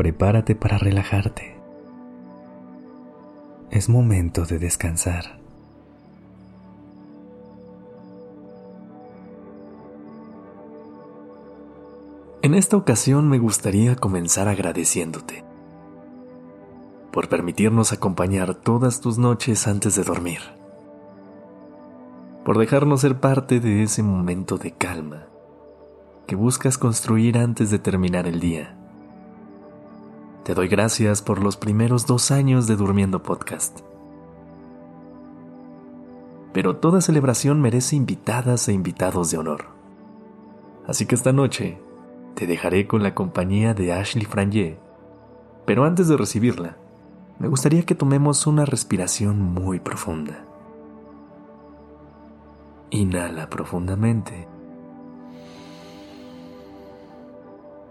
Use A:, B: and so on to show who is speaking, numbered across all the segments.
A: Prepárate para relajarte. Es momento de descansar. En esta ocasión me gustaría comenzar agradeciéndote por permitirnos acompañar todas tus noches antes de dormir, por dejarnos ser parte de ese momento de calma que buscas construir antes de terminar el día. Te doy gracias por los primeros dos años de Durmiendo Podcast. Pero toda celebración merece invitadas e invitados de honor. Así que esta noche te dejaré con la compañía de Ashley Frangé. Pero antes de recibirla, me gustaría que tomemos una respiración muy profunda. Inhala profundamente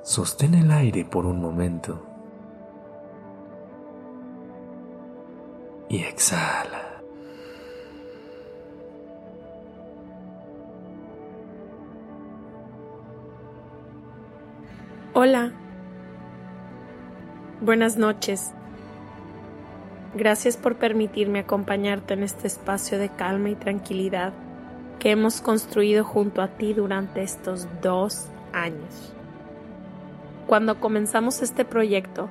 A: Sostén el aire por un momento. Y exhala.
B: Hola. Buenas noches. Gracias por permitirme acompañarte en este espacio de calma y tranquilidad que hemos construido junto a ti durante estos dos años. Cuando comenzamos este proyecto,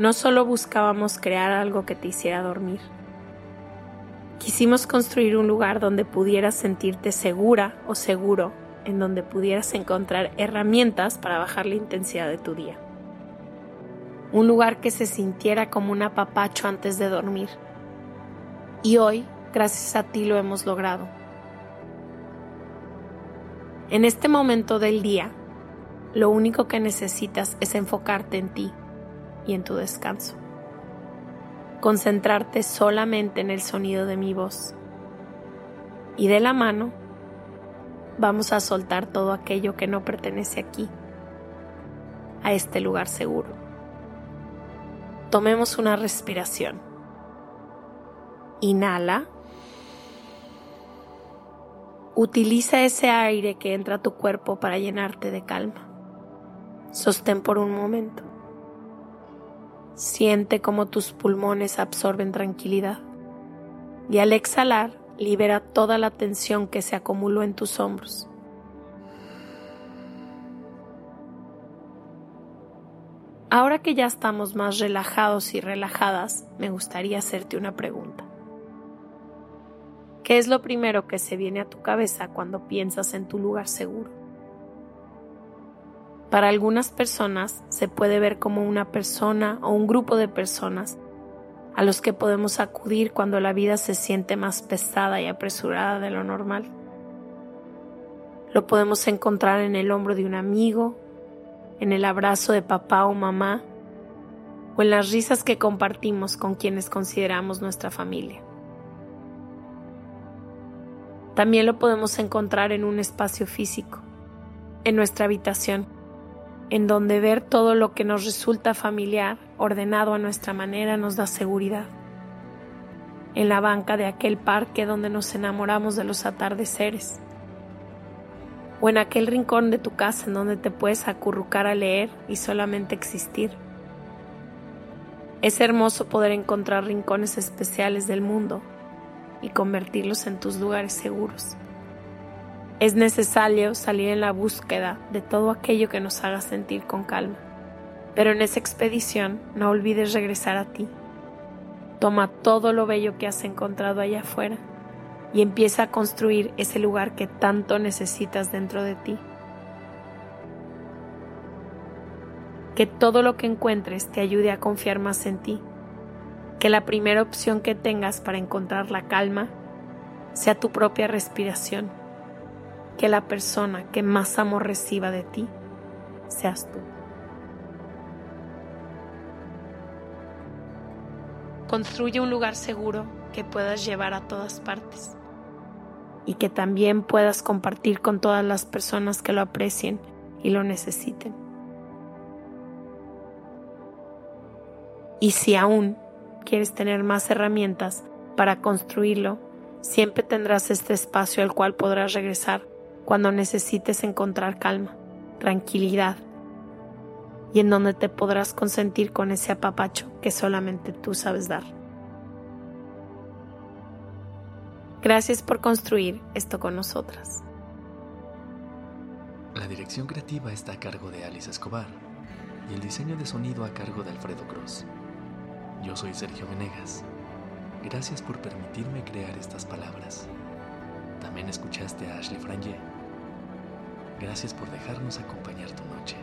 B: no solo buscábamos crear algo que te hiciera dormir. Quisimos construir un lugar donde pudieras sentirte segura o seguro, en donde pudieras encontrar herramientas para bajar la intensidad de tu día. Un lugar que se sintiera como un apapacho antes de dormir. Y hoy, gracias a ti, lo hemos logrado. En este momento del día, lo único que necesitas es enfocarte en ti y en tu descanso. Concentrarte solamente en el sonido de mi voz. Y de la mano vamos a soltar todo aquello que no pertenece aquí, a este lugar seguro. Tomemos una respiración. Inhala. Utiliza ese aire que entra a tu cuerpo para llenarte de calma. Sostén por un momento. Siente cómo tus pulmones absorben tranquilidad y al exhalar libera toda la tensión que se acumuló en tus hombros. Ahora que ya estamos más relajados y relajadas, me gustaría hacerte una pregunta. ¿Qué es lo primero que se viene a tu cabeza cuando piensas en tu lugar seguro? Para algunas personas se puede ver como una persona o un grupo de personas a los que podemos acudir cuando la vida se siente más pesada y apresurada de lo normal. Lo podemos encontrar en el hombro de un amigo, en el abrazo de papá o mamá, o en las risas que compartimos con quienes consideramos nuestra familia. También lo podemos encontrar en un espacio físico, en nuestra habitación en donde ver todo lo que nos resulta familiar, ordenado a nuestra manera, nos da seguridad. En la banca de aquel parque donde nos enamoramos de los atardeceres. O en aquel rincón de tu casa en donde te puedes acurrucar a leer y solamente existir. Es hermoso poder encontrar rincones especiales del mundo y convertirlos en tus lugares seguros. Es necesario salir en la búsqueda de todo aquello que nos haga sentir con calma. Pero en esa expedición no olvides regresar a ti. Toma todo lo bello que has encontrado allá afuera y empieza a construir ese lugar que tanto necesitas dentro de ti. Que todo lo que encuentres te ayude a confiar más en ti. Que la primera opción que tengas para encontrar la calma sea tu propia respiración que la persona que más amor reciba de ti seas tú. Construye un lugar seguro que puedas llevar a todas partes y que también puedas compartir con todas las personas que lo aprecien y lo necesiten. Y si aún quieres tener más herramientas para construirlo, siempre tendrás este espacio al cual podrás regresar cuando necesites encontrar calma, tranquilidad y en donde te podrás consentir con ese apapacho que solamente tú sabes dar. Gracias por construir esto con nosotras.
A: La dirección creativa está a cargo de Alice Escobar y el diseño de sonido a cargo de Alfredo Cruz. Yo soy Sergio Venegas. Gracias por permitirme crear estas palabras. También escuchaste a Ashley Franje. Gracias por dejarnos acompañar tu noche.